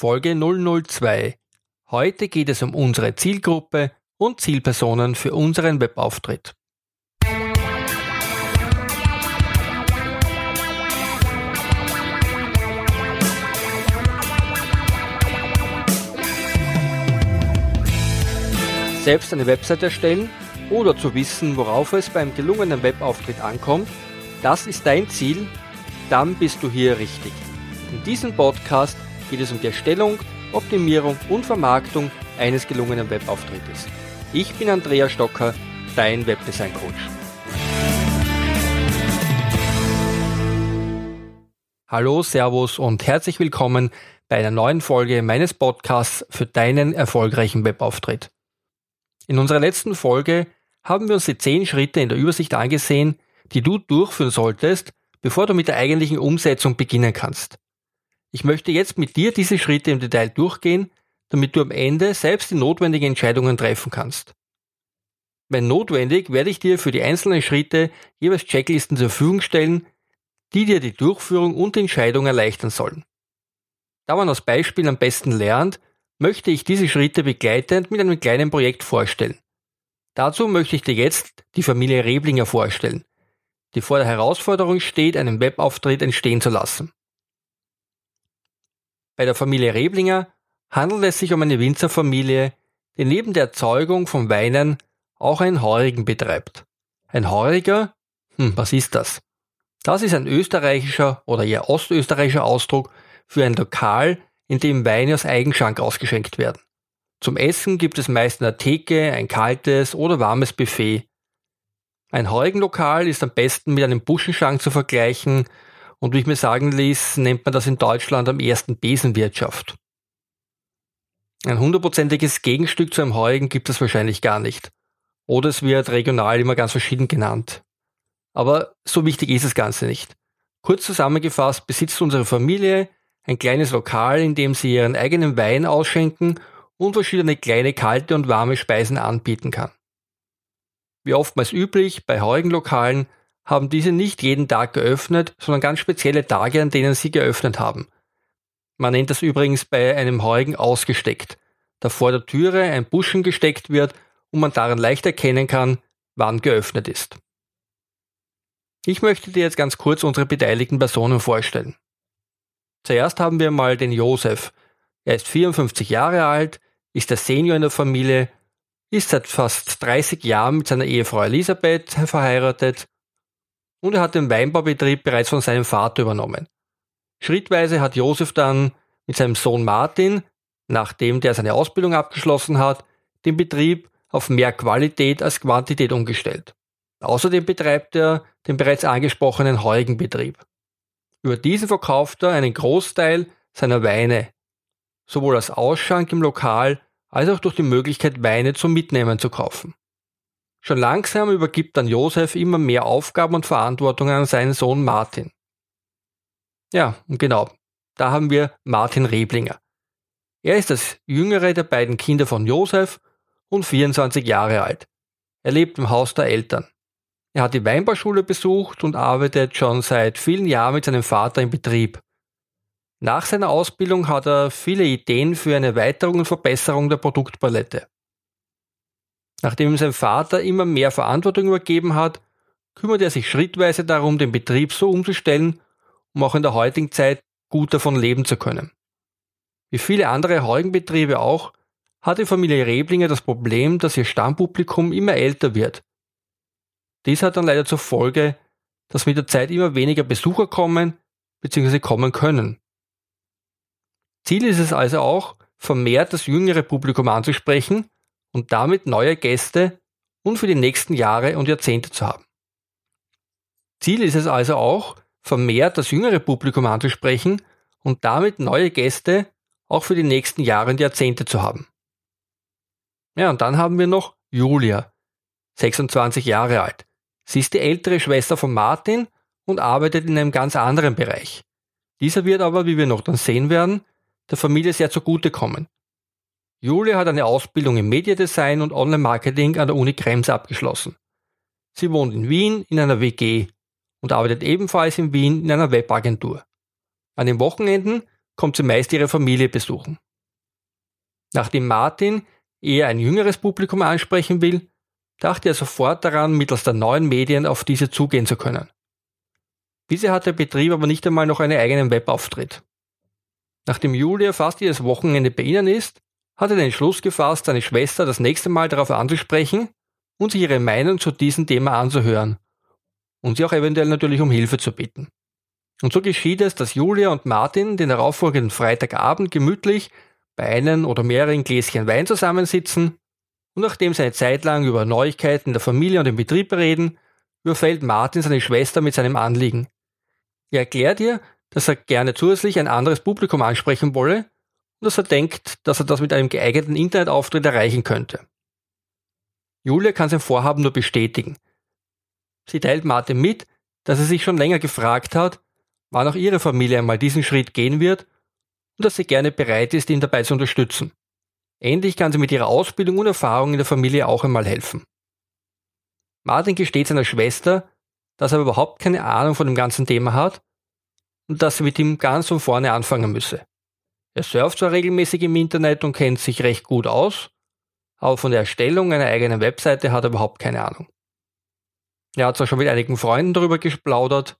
Folge 002. Heute geht es um unsere Zielgruppe und Zielpersonen für unseren Webauftritt. Selbst eine Website erstellen oder zu wissen, worauf es beim gelungenen Webauftritt ankommt, das ist dein Ziel, dann bist du hier richtig. In diesem Podcast geht es um die Erstellung, Optimierung und Vermarktung eines gelungenen Webauftrittes. Ich bin Andrea Stocker, dein Webdesign Coach. Hallo, Servus und herzlich willkommen bei einer neuen Folge meines Podcasts für deinen erfolgreichen Webauftritt. In unserer letzten Folge haben wir uns die 10 Schritte in der Übersicht angesehen, die du durchführen solltest, bevor du mit der eigentlichen Umsetzung beginnen kannst. Ich möchte jetzt mit dir diese Schritte im Detail durchgehen, damit du am Ende selbst die notwendigen Entscheidungen treffen kannst. Wenn notwendig, werde ich dir für die einzelnen Schritte jeweils Checklisten zur Verfügung stellen, die dir die Durchführung und Entscheidung erleichtern sollen. Da man aus Beispielen am besten lernt, möchte ich diese Schritte begleitend mit einem kleinen Projekt vorstellen. Dazu möchte ich dir jetzt die Familie Reblinger vorstellen, die vor der Herausforderung steht, einen Webauftritt entstehen zu lassen. Bei der Familie Reblinger handelt es sich um eine Winzerfamilie, die neben der Erzeugung von Weinen auch einen Heurigen betreibt. Ein Heuriger? Hm, was ist das? Das ist ein österreichischer oder eher ostösterreichischer Ausdruck für ein Lokal, in dem Weine aus Eigenschank ausgeschenkt werden. Zum Essen gibt es meist eine Theke, ein kaltes oder warmes Buffet. Ein Heurigenlokal ist am besten mit einem Buschenschank zu vergleichen und wie ich mir sagen ließ, nennt man das in Deutschland am ersten Besenwirtschaft. Ein hundertprozentiges Gegenstück zu einem Heurigen gibt es wahrscheinlich gar nicht. Oder es wird regional immer ganz verschieden genannt. Aber so wichtig ist das Ganze nicht. Kurz zusammengefasst besitzt unsere Familie ein kleines Lokal, in dem sie ihren eigenen Wein ausschenken und verschiedene kleine kalte und warme Speisen anbieten kann. Wie oftmals üblich bei Heurigenlokalen haben diese nicht jeden Tag geöffnet, sondern ganz spezielle Tage, an denen sie geöffnet haben. Man nennt das übrigens bei einem Heurigen ausgesteckt, da vor der Türe ein Buschen gesteckt wird und man daran leicht erkennen kann, wann geöffnet ist. Ich möchte dir jetzt ganz kurz unsere beteiligten Personen vorstellen. Zuerst haben wir mal den Josef. Er ist 54 Jahre alt, ist der Senior in der Familie, ist seit fast 30 Jahren mit seiner Ehefrau Elisabeth verheiratet und er hat den Weinbaubetrieb bereits von seinem Vater übernommen. Schrittweise hat Josef dann mit seinem Sohn Martin, nachdem der seine Ausbildung abgeschlossen hat, den Betrieb auf mehr Qualität als Quantität umgestellt. Außerdem betreibt er den bereits angesprochenen Heugenbetrieb. Über diesen verkauft er einen Großteil seiner Weine, sowohl als Ausschank im Lokal als auch durch die Möglichkeit, Weine zum Mitnehmen zu kaufen. Schon langsam übergibt dann Josef immer mehr Aufgaben und Verantwortung an seinen Sohn Martin. Ja, genau, da haben wir Martin Reblinger. Er ist das jüngere der beiden Kinder von Josef und 24 Jahre alt. Er lebt im Haus der Eltern. Er hat die Weinbauschule besucht und arbeitet schon seit vielen Jahren mit seinem Vater im Betrieb. Nach seiner Ausbildung hat er viele Ideen für eine Erweiterung und Verbesserung der Produktpalette. Nachdem ihm sein Vater immer mehr Verantwortung übergeben hat, kümmert er sich schrittweise darum, den Betrieb so umzustellen, um auch in der heutigen Zeit gut davon leben zu können. Wie viele andere Heugenbetriebe auch, hat die Familie Reblinger das Problem, dass ihr Stammpublikum immer älter wird. Dies hat dann leider zur Folge, dass mit der Zeit immer weniger Besucher kommen bzw. kommen können. Ziel ist es also auch, vermehrt das jüngere Publikum anzusprechen und damit neue Gäste und für die nächsten Jahre und Jahrzehnte zu haben. Ziel ist es also auch, vermehrt das jüngere Publikum anzusprechen und damit neue Gäste auch für die nächsten Jahre und Jahrzehnte zu haben. Ja, und dann haben wir noch Julia, 26 Jahre alt. Sie ist die ältere Schwester von Martin und arbeitet in einem ganz anderen Bereich. Dieser wird aber, wie wir noch dann sehen werden, der Familie sehr zugutekommen. Julia hat eine Ausbildung im Mediadesign und Online-Marketing an der Uni Krems abgeschlossen. Sie wohnt in Wien in einer WG und arbeitet ebenfalls in Wien in einer Webagentur. An den Wochenenden kommt sie meist ihre Familie besuchen. Nachdem Martin eher ein jüngeres Publikum ansprechen will, dachte er sofort daran, mittels der neuen Medien auf diese zugehen zu können. Bisher hat der Betrieb aber nicht einmal noch einen eigenen Webauftritt. Nachdem Julia fast jedes Wochenende bei ihnen ist, hat er den Entschluss gefasst, seine Schwester das nächste Mal darauf anzusprechen und sich ihre Meinung zu diesem Thema anzuhören und sie auch eventuell natürlich um Hilfe zu bitten. Und so geschieht es, dass Julia und Martin den darauffolgenden Freitagabend gemütlich bei einem oder mehreren Gläschen Wein zusammensitzen und nachdem sie eine Zeit lang über Neuigkeiten der Familie und den Betrieb reden, überfällt Martin seine Schwester mit seinem Anliegen. Er erklärt ihr, dass er gerne zusätzlich ein anderes Publikum ansprechen wolle dass er denkt, dass er das mit einem geeigneten Internetauftritt erreichen könnte. Julia kann sein Vorhaben nur bestätigen. Sie teilt Martin mit, dass sie sich schon länger gefragt hat, wann auch ihre Familie einmal diesen Schritt gehen wird und dass sie gerne bereit ist, ihn dabei zu unterstützen. Endlich kann sie mit ihrer Ausbildung und Erfahrung in der Familie auch einmal helfen. Martin gesteht seiner Schwester, dass er überhaupt keine Ahnung von dem ganzen Thema hat und dass sie mit ihm ganz von vorne anfangen müsse. Er surft zwar regelmäßig im Internet und kennt sich recht gut aus, aber von der Erstellung einer eigenen Webseite hat er überhaupt keine Ahnung. Er hat zwar schon mit einigen Freunden darüber gesplaudert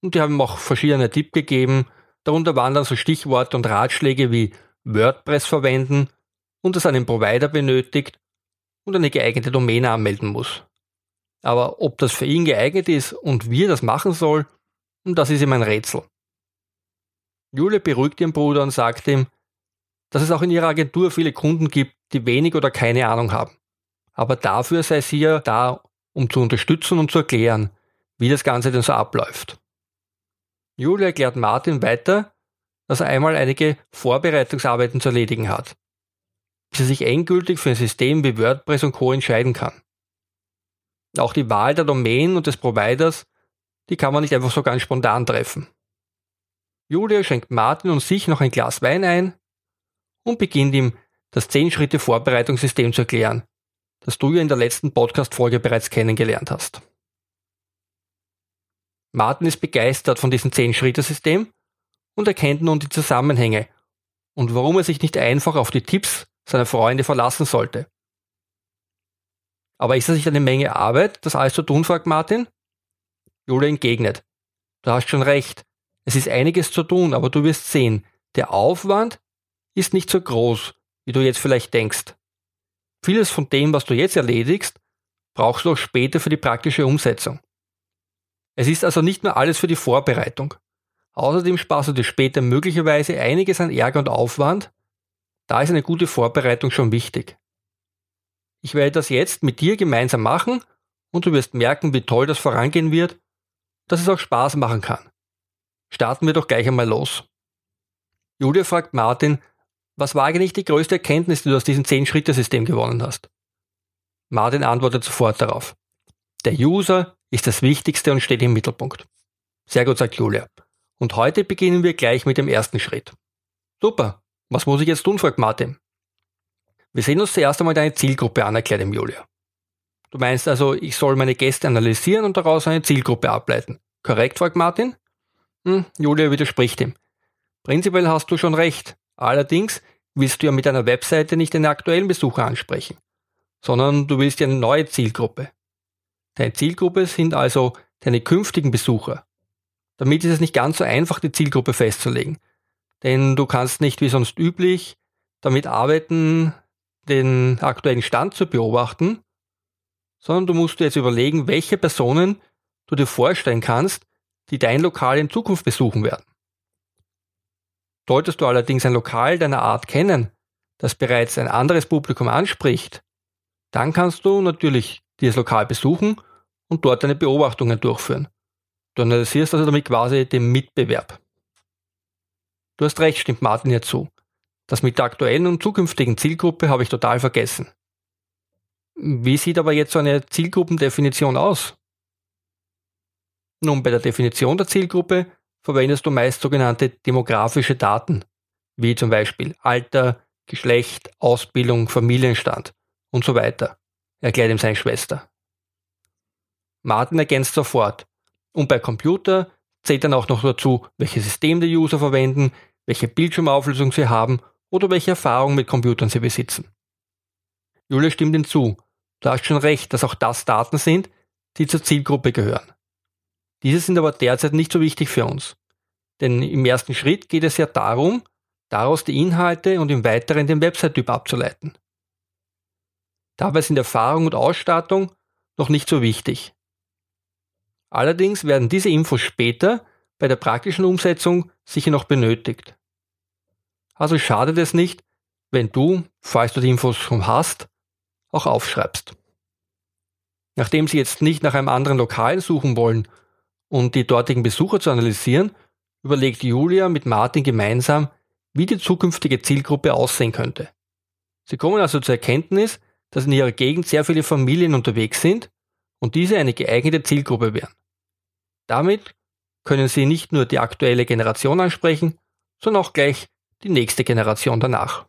und die haben ihm auch verschiedene Tipps gegeben, darunter waren dann so Stichworte und Ratschläge wie WordPress verwenden und er einen Provider benötigt und eine geeignete Domäne anmelden muss. Aber ob das für ihn geeignet ist und wie er das machen soll, das ist ihm ein Rätsel. Jule beruhigt ihren Bruder und sagt ihm, dass es auch in ihrer Agentur viele Kunden gibt, die wenig oder keine Ahnung haben. Aber dafür sei sie ja da, um zu unterstützen und zu erklären, wie das Ganze denn so abläuft. Julia erklärt Martin weiter, dass er einmal einige Vorbereitungsarbeiten zu erledigen hat, bis er sich endgültig für ein System wie WordPress und Co. entscheiden kann. Auch die Wahl der Domain und des Providers, die kann man nicht einfach so ganz spontan treffen. Julia schenkt Martin und sich noch ein Glas Wein ein und beginnt ihm das 10-Schritte-Vorbereitungssystem zu erklären, das du ja in der letzten Podcast-Folge bereits kennengelernt hast. Martin ist begeistert von diesem 10-Schritte-System und erkennt nun die Zusammenhänge und warum er sich nicht einfach auf die Tipps seiner Freunde verlassen sollte. Aber ist das nicht eine Menge Arbeit, das alles zu tun, fragt Martin? Julia entgegnet. Du hast schon recht. Es ist einiges zu tun, aber du wirst sehen, der Aufwand ist nicht so groß, wie du jetzt vielleicht denkst. Vieles von dem, was du jetzt erledigst, brauchst du auch später für die praktische Umsetzung. Es ist also nicht nur alles für die Vorbereitung. Außerdem sparst du dir später möglicherweise einiges an Ärger und Aufwand. Da ist eine gute Vorbereitung schon wichtig. Ich werde das jetzt mit dir gemeinsam machen und du wirst merken, wie toll das vorangehen wird, dass es auch Spaß machen kann. Starten wir doch gleich einmal los. Julia fragt Martin, was war eigentlich die größte Erkenntnis, die du aus diesem 10-Schritte-System gewonnen hast? Martin antwortet sofort darauf. Der User ist das Wichtigste und steht im Mittelpunkt. Sehr gut, sagt Julia. Und heute beginnen wir gleich mit dem ersten Schritt. Super. Was muss ich jetzt tun, fragt Martin. Wir sehen uns zuerst einmal deine Zielgruppe an, erklärt ihm Julia. Du meinst also, ich soll meine Gäste analysieren und daraus eine Zielgruppe ableiten. Korrekt, fragt Martin? Hm, Julia widerspricht ihm. Prinzipiell hast du schon recht. Allerdings willst du ja mit deiner Webseite nicht den aktuellen Besucher ansprechen, sondern du willst ja eine neue Zielgruppe. Deine Zielgruppe sind also deine künftigen Besucher. Damit ist es nicht ganz so einfach, die Zielgruppe festzulegen. Denn du kannst nicht wie sonst üblich damit arbeiten, den aktuellen Stand zu beobachten, sondern du musst dir jetzt überlegen, welche Personen du dir vorstellen kannst, die dein Lokal in Zukunft besuchen werden. Solltest du allerdings ein Lokal deiner Art kennen, das bereits ein anderes Publikum anspricht, dann kannst du natürlich dieses Lokal besuchen und dort deine Beobachtungen durchführen. Du analysierst also damit quasi den Mitbewerb. Du hast recht, stimmt Martin hier zu. Das mit der aktuellen und zukünftigen Zielgruppe habe ich total vergessen. Wie sieht aber jetzt so eine Zielgruppendefinition aus? Nun, bei der Definition der Zielgruppe verwendest du meist sogenannte demografische Daten, wie zum Beispiel Alter, Geschlecht, Ausbildung, Familienstand und so weiter, erklärt ihm seine Schwester. Martin ergänzt sofort. Und bei Computer zählt dann auch noch dazu, welches System die User verwenden, welche Bildschirmauflösung sie haben oder welche Erfahrung mit Computern sie besitzen. Julia stimmt hinzu. Du hast schon recht, dass auch das Daten sind, die zur Zielgruppe gehören. Diese sind aber derzeit nicht so wichtig für uns. Denn im ersten Schritt geht es ja darum, daraus die Inhalte und im Weiteren den Website-Typ abzuleiten. Dabei sind Erfahrung und Ausstattung noch nicht so wichtig. Allerdings werden diese Infos später bei der praktischen Umsetzung sicher noch benötigt. Also schadet es nicht, wenn du, falls du die Infos schon hast, auch aufschreibst. Nachdem Sie jetzt nicht nach einem anderen Lokal suchen wollen und die dortigen Besucher zu analysieren, überlegt Julia mit Martin gemeinsam, wie die zukünftige Zielgruppe aussehen könnte. Sie kommen also zur Erkenntnis, dass in ihrer Gegend sehr viele Familien unterwegs sind und diese eine geeignete Zielgruppe wären. Damit können Sie nicht nur die aktuelle Generation ansprechen, sondern auch gleich die nächste Generation danach.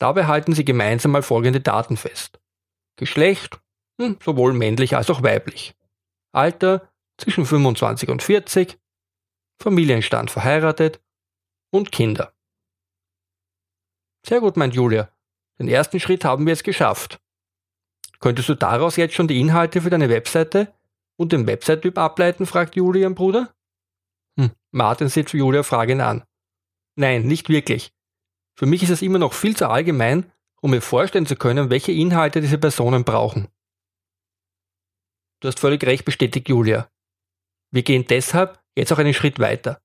Dabei halten Sie gemeinsam mal folgende Daten fest. Geschlecht, hm, sowohl männlich als auch weiblich. Alter zwischen 25 und 40, Familienstand verheiratet und Kinder. Sehr gut, meint Julia. Den ersten Schritt haben wir jetzt geschafft. Könntest du daraus jetzt schon die Inhalte für deine Webseite und den Website-Typ ableiten, fragt Julian Bruder. Hm, Martin sieht Julia fragend an. Nein, nicht wirklich. Für mich ist es immer noch viel zu allgemein, um mir vorstellen zu können, welche Inhalte diese Personen brauchen. Du hast völlig recht, bestätigt Julia. Wir gehen deshalb jetzt auch einen Schritt weiter.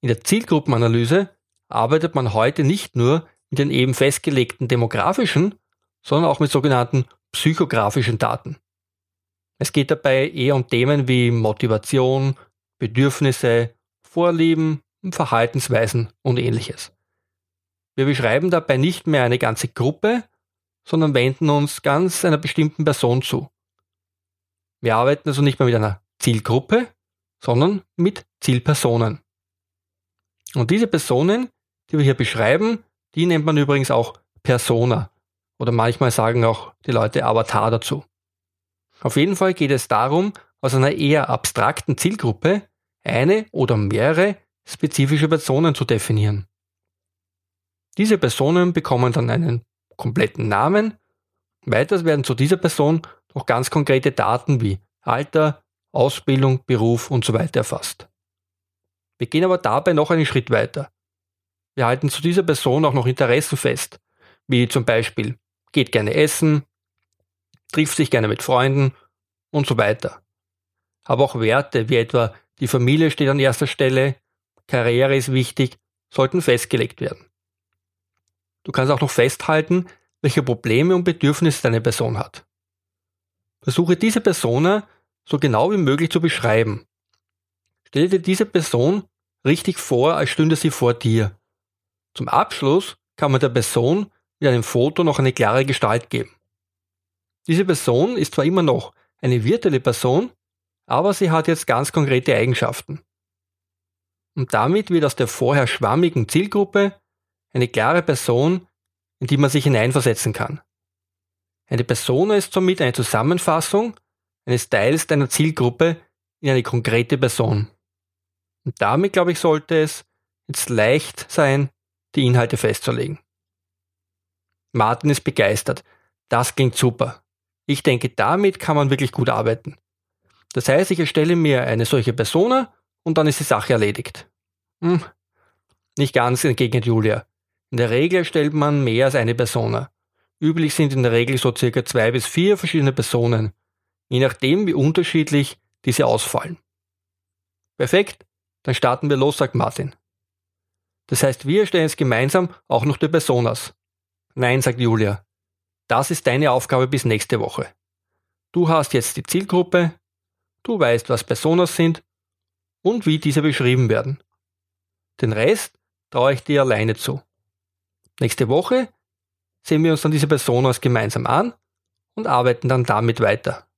In der Zielgruppenanalyse arbeitet man heute nicht nur mit den eben festgelegten demografischen, sondern auch mit sogenannten psychografischen Daten. Es geht dabei eher um Themen wie Motivation, Bedürfnisse, Vorlieben, Verhaltensweisen und ähnliches. Wir beschreiben dabei nicht mehr eine ganze Gruppe, sondern wenden uns ganz einer bestimmten Person zu. Wir arbeiten also nicht mehr mit einer Zielgruppe, sondern mit Zielpersonen. Und diese Personen, die wir hier beschreiben, die nennt man übrigens auch Persona. Oder manchmal sagen auch die Leute Avatar dazu. Auf jeden Fall geht es darum, aus einer eher abstrakten Zielgruppe eine oder mehrere spezifische Personen zu definieren. Diese Personen bekommen dann einen kompletten Namen. Weiters werden zu dieser Person noch ganz konkrete Daten wie Alter, Ausbildung, Beruf und so weiter erfasst. Wir gehen aber dabei noch einen Schritt weiter. Wir halten zu dieser Person auch noch Interessen fest, wie zum Beispiel geht gerne essen, trifft sich gerne mit Freunden und so weiter. Aber auch Werte wie etwa die Familie steht an erster Stelle, Karriere ist wichtig, sollten festgelegt werden. Du kannst auch noch festhalten, welche Probleme und Bedürfnisse deine Person hat. Versuche diese Persona so genau wie möglich zu beschreiben. Stelle dir diese Person richtig vor, als stünde sie vor dir. Zum Abschluss kann man der Person mit einem Foto noch eine klare Gestalt geben. Diese Person ist zwar immer noch eine virtuelle Person, aber sie hat jetzt ganz konkrete Eigenschaften. Und damit wird aus der vorher schwammigen Zielgruppe eine klare Person, in die man sich hineinversetzen kann. Eine Persona ist somit eine Zusammenfassung eines Teils deiner Zielgruppe in eine konkrete Person. Und damit, glaube ich, sollte es jetzt leicht sein, die Inhalte festzulegen. Martin ist begeistert. Das klingt super. Ich denke, damit kann man wirklich gut arbeiten. Das heißt, ich erstelle mir eine solche Persona und dann ist die Sache erledigt. Hm, nicht ganz entgegnet Julia. In der Regel erstellt man mehr als eine Persona. Üblich sind in der Regel so circa zwei bis vier verschiedene Personen, je nachdem wie unterschiedlich diese ausfallen. Perfekt, dann starten wir los, sagt Martin. Das heißt, wir erstellen jetzt gemeinsam auch noch die Personas. Nein, sagt Julia. Das ist deine Aufgabe bis nächste Woche. Du hast jetzt die Zielgruppe, du weißt, was Personas sind und wie diese beschrieben werden. Den Rest traue ich dir alleine zu. Nächste Woche sehen wir uns dann diese Personas gemeinsam an und arbeiten dann damit weiter.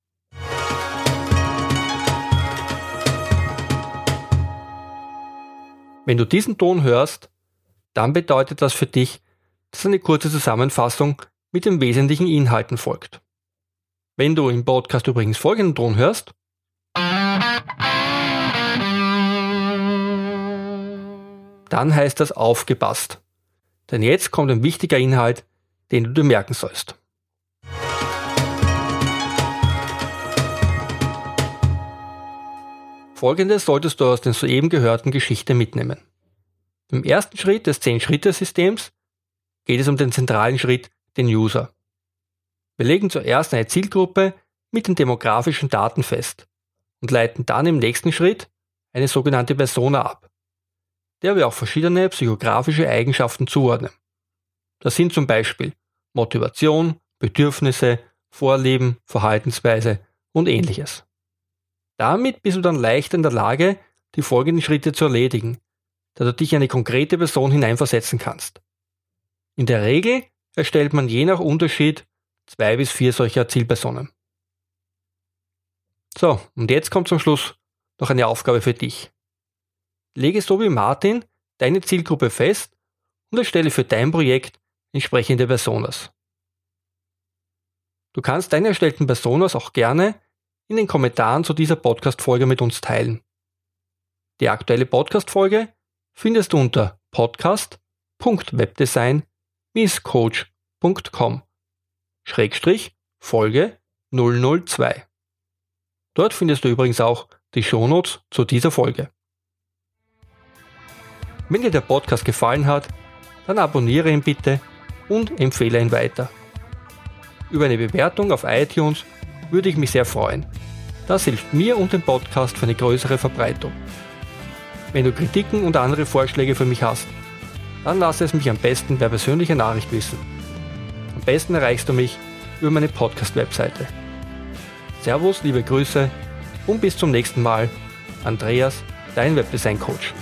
Wenn du diesen Ton hörst, dann bedeutet das für dich, dass eine kurze Zusammenfassung mit den wesentlichen Inhalten folgt. Wenn du im Podcast übrigens folgenden Ton hörst, dann heißt das aufgepasst. Denn jetzt kommt ein wichtiger Inhalt, den du dir merken sollst. Folgendes solltest du aus den soeben gehörten Geschichte mitnehmen. Im ersten Schritt des 10-Schritte-Systems geht es um den zentralen Schritt, den User. Wir legen zuerst eine Zielgruppe mit den demografischen Daten fest und leiten dann im nächsten Schritt eine sogenannte Persona ab, der wir auch verschiedene psychografische Eigenschaften zuordnen. Das sind zum Beispiel Motivation, Bedürfnisse, Vorlieben, Verhaltensweise und ähnliches. Damit bist du dann leicht in der Lage, die folgenden Schritte zu erledigen, da du dich in eine konkrete Person hineinversetzen kannst. In der Regel erstellt man je nach Unterschied zwei bis vier solcher Zielpersonen. So, und jetzt kommt zum Schluss noch eine Aufgabe für dich. Lege so wie Martin deine Zielgruppe fest und erstelle für dein Projekt entsprechende Personas. Du kannst deine erstellten Personas auch gerne in den Kommentaren zu dieser Podcast-Folge mit uns teilen. Die aktuelle Podcast-Folge findest du unter podcast.webdesign-coach.com Schrägstrich Folge 002. Dort findest du übrigens auch die Shownotes zu dieser Folge. Wenn dir der Podcast gefallen hat, dann abonniere ihn bitte und empfehle ihn weiter. Über eine Bewertung auf iTunes würde ich mich sehr freuen. Das hilft mir und dem Podcast für eine größere Verbreitung. Wenn du Kritiken und andere Vorschläge für mich hast, dann lass es mich am besten per persönlicher Nachricht wissen. Am besten erreichst du mich über meine Podcast-Webseite. Servus, liebe Grüße und bis zum nächsten Mal. Andreas, dein Webdesign-Coach.